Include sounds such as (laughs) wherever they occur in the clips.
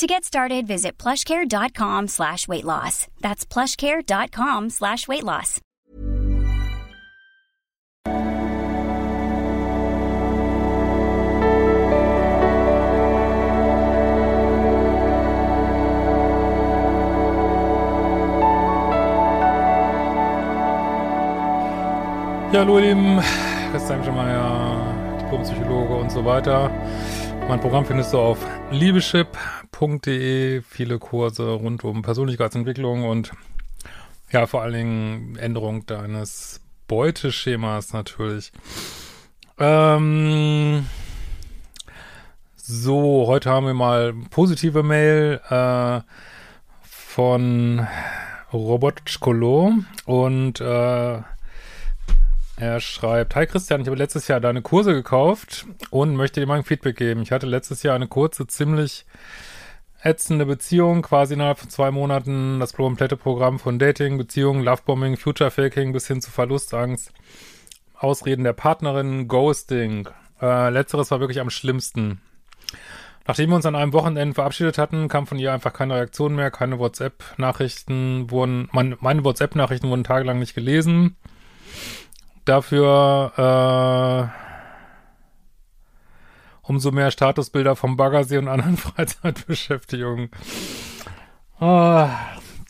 To get started, visit plushcare.com slash weight loss. That's plushcare.com slash weight loss. Ja, hallo ihr Lieben, Christian Schemeier, Diplompsychologe und so weiter. Mein Programm findest du auf liebeschip.de. Viele Kurse rund um Persönlichkeitsentwicklung und ja, vor allen Dingen Änderung deines Beuteschemas natürlich. Ähm, so, heute haben wir mal positive Mail äh, von Robotschkolo und äh, er schreibt, Hi Christian, ich habe letztes Jahr deine Kurse gekauft und möchte dir mal ein Feedback geben. Ich hatte letztes Jahr eine kurze, ziemlich ätzende Beziehung, quasi innerhalb von zwei Monaten das komplette Programm von Dating, Beziehungen, Lovebombing, Future Faking bis hin zu Verlustangst, Ausreden der Partnerin, Ghosting. Äh, letzteres war wirklich am schlimmsten. Nachdem wir uns an einem Wochenende verabschiedet hatten, kam von ihr einfach keine Reaktion mehr, keine WhatsApp-Nachrichten wurden, mein, meine WhatsApp-Nachrichten wurden tagelang nicht gelesen. Dafür äh, umso mehr Statusbilder vom Baggersee und anderen (laughs) Freizeitbeschäftigungen. Oh,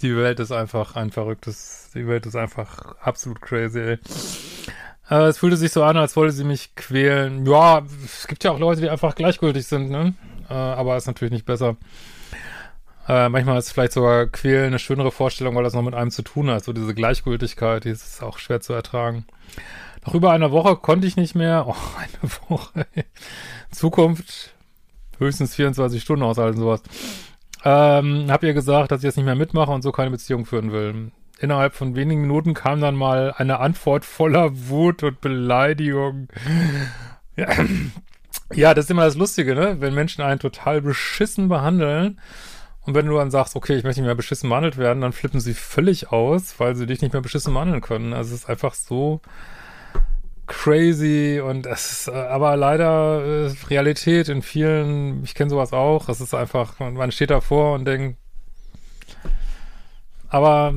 die Welt ist einfach ein verrücktes, die Welt ist einfach absolut crazy, ey. Äh, es fühlte sich so an, als wollte sie mich quälen. Ja, es gibt ja auch Leute, die einfach gleichgültig sind, ne? Äh, aber ist natürlich nicht besser. Äh, manchmal ist vielleicht sogar quälen eine schönere Vorstellung, weil das noch mit einem zu tun hat. So diese Gleichgültigkeit, die ist auch schwer zu ertragen. Nach über einer Woche konnte ich nicht mehr. Oh, (laughs) eine Woche. Zukunft höchstens 24 Stunden aushalten, sowas. Ähm, hab ihr gesagt, dass ich jetzt nicht mehr mitmache und so keine Beziehung führen will. Innerhalb von wenigen Minuten kam dann mal eine Antwort voller Wut und Beleidigung. Ja, ja das ist immer das Lustige, ne? Wenn Menschen einen total beschissen behandeln und wenn du dann sagst, okay, ich möchte nicht mehr beschissen behandelt werden, dann flippen sie völlig aus, weil sie dich nicht mehr beschissen behandeln können. Also es ist einfach so crazy und es ist äh, aber leider äh, Realität in vielen, ich kenne sowas auch, es ist einfach, man, steht davor und denkt, aber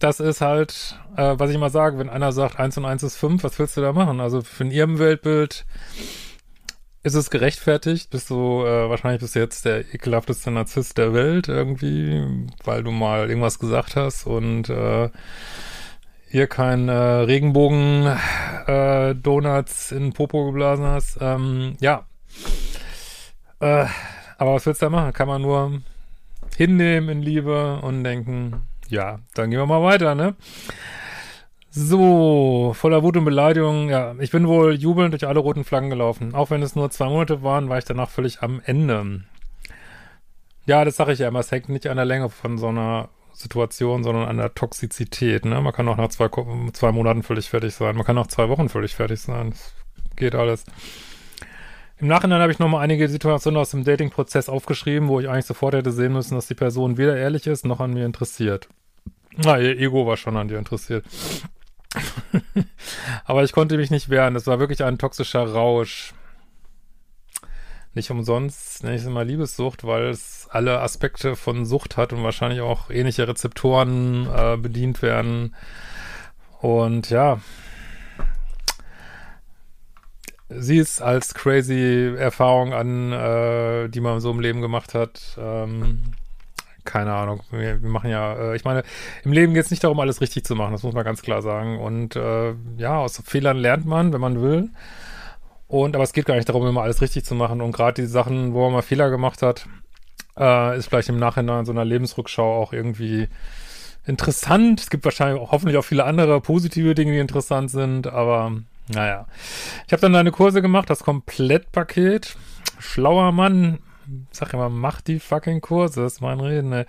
das ist halt, äh, was ich immer sage, wenn einer sagt, eins und eins ist fünf, was willst du da machen? Also in ihrem Weltbild ist es gerechtfertigt? Bist du, äh, wahrscheinlich bist du jetzt der ekelhafteste Narzisst der Welt irgendwie, weil du mal irgendwas gesagt hast und äh, hier kein äh, Regenbogen äh, Donuts in Popo geblasen hast. Ähm, ja. Äh, aber was willst du da machen? Kann man nur hinnehmen in Liebe und denken, ja, dann gehen wir mal weiter, ne? So, voller Wut und Beleidigung. Ja, ich bin wohl jubelnd durch alle roten Flaggen gelaufen. Auch wenn es nur zwei Monate waren, war ich danach völlig am Ende. Ja, das sage ich ja immer. Es hängt nicht an der Länge von so einer Situation, sondern an der Toxizität. Ne? Man kann auch nach zwei, zwei Monaten völlig fertig sein. Man kann nach zwei Wochen völlig fertig sein. Das geht alles. Im Nachhinein habe ich nochmal einige Situationen aus dem Dating-Prozess aufgeschrieben, wo ich eigentlich sofort hätte sehen müssen, dass die Person weder ehrlich ist, noch an mir interessiert. Na, ihr Ego war schon an dir interessiert. (laughs) Aber ich konnte mich nicht wehren. Es war wirklich ein toxischer Rausch. Nicht umsonst nenne ich es immer Liebessucht, weil es alle Aspekte von Sucht hat und wahrscheinlich auch ähnliche Rezeptoren äh, bedient werden. Und ja, sie ist als crazy Erfahrung an, äh, die man so im Leben gemacht hat. Ähm, keine Ahnung. Wir, wir machen ja, äh, ich meine, im Leben geht es nicht darum, alles richtig zu machen, das muss man ganz klar sagen. Und äh, ja, aus Fehlern lernt man, wenn man will. Und aber es geht gar nicht darum, immer alles richtig zu machen. Und gerade die Sachen, wo man mal Fehler gemacht hat, äh, ist vielleicht im Nachhinein so einer Lebensrückschau auch irgendwie interessant. Es gibt wahrscheinlich auch, hoffentlich auch viele andere positive Dinge, die interessant sind, aber naja. Ich habe dann deine Kurse gemacht, das Komplettpaket. Schlauer Mann, sag immer, mach die fucking Kurse, ist mein Reden, ey.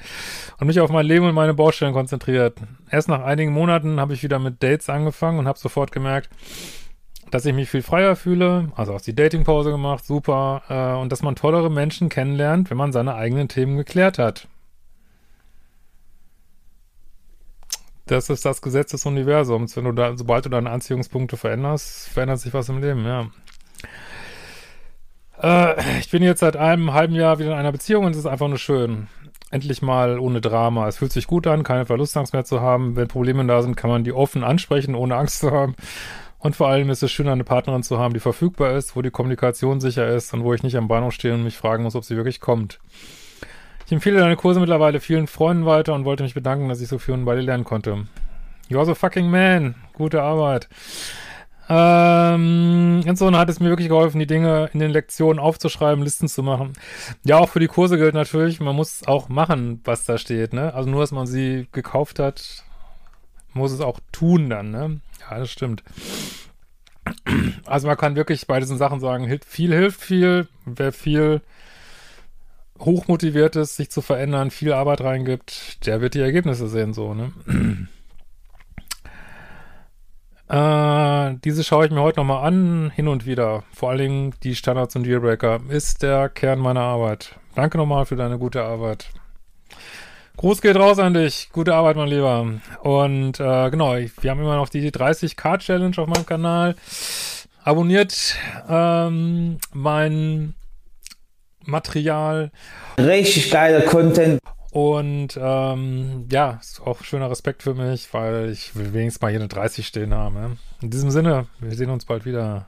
Und mich auf mein Leben und meine Baustellen konzentriert. Erst nach einigen Monaten habe ich wieder mit Dates angefangen und habe sofort gemerkt, dass ich mich viel freier fühle, also auch die Datingpause gemacht, super, äh, und dass man tollere Menschen kennenlernt, wenn man seine eigenen Themen geklärt hat. Das ist das Gesetz des Universums. Wenn du da, sobald du deine Anziehungspunkte veränderst, verändert sich was im Leben, ja. Äh, ich bin jetzt seit einem halben Jahr wieder in einer Beziehung und es ist einfach nur schön. Endlich mal ohne Drama. Es fühlt sich gut an, keine Verlustangst mehr zu haben. Wenn Probleme da sind, kann man die offen ansprechen, ohne Angst zu haben. Und vor allem ist es schön, eine Partnerin zu haben, die verfügbar ist, wo die Kommunikation sicher ist und wo ich nicht am Bahnhof stehe und mich fragen muss, ob sie wirklich kommt. Ich empfehle deine Kurse mittlerweile vielen Freunden weiter und wollte mich bedanken, dass ich so viel bei dir lernen konnte. You are so fucking man. Gute Arbeit. Ähm, insofern hat es mir wirklich geholfen, die Dinge in den Lektionen aufzuschreiben, Listen zu machen. Ja, auch für die Kurse gilt natürlich, man muss auch machen, was da steht, ne? Also nur, dass man sie gekauft hat, muss es auch tun dann, ne? Ja, das stimmt. Also man kann wirklich bei diesen Sachen sagen, viel hilft viel, wer viel hochmotiviert ist, sich zu verändern, viel Arbeit reingibt, der wird die Ergebnisse sehen, so, ne? (clears throat) äh, diese schaue ich mir heute nochmal an, hin und wieder. Vor allen Dingen die Standards und Dealbreaker ist der Kern meiner Arbeit. Danke nochmal für deine gute Arbeit. Gruß geht raus an dich. Gute Arbeit, mein Lieber. Und äh, genau, wir haben immer noch die 30k-Challenge auf meinem Kanal. Abonniert ähm, mein Material. Richtig geiler Content. Und ähm, ja, ist auch schöner Respekt für mich, weil ich will wenigstens mal hier eine 30 stehen haben. Ja? In diesem Sinne, wir sehen uns bald wieder.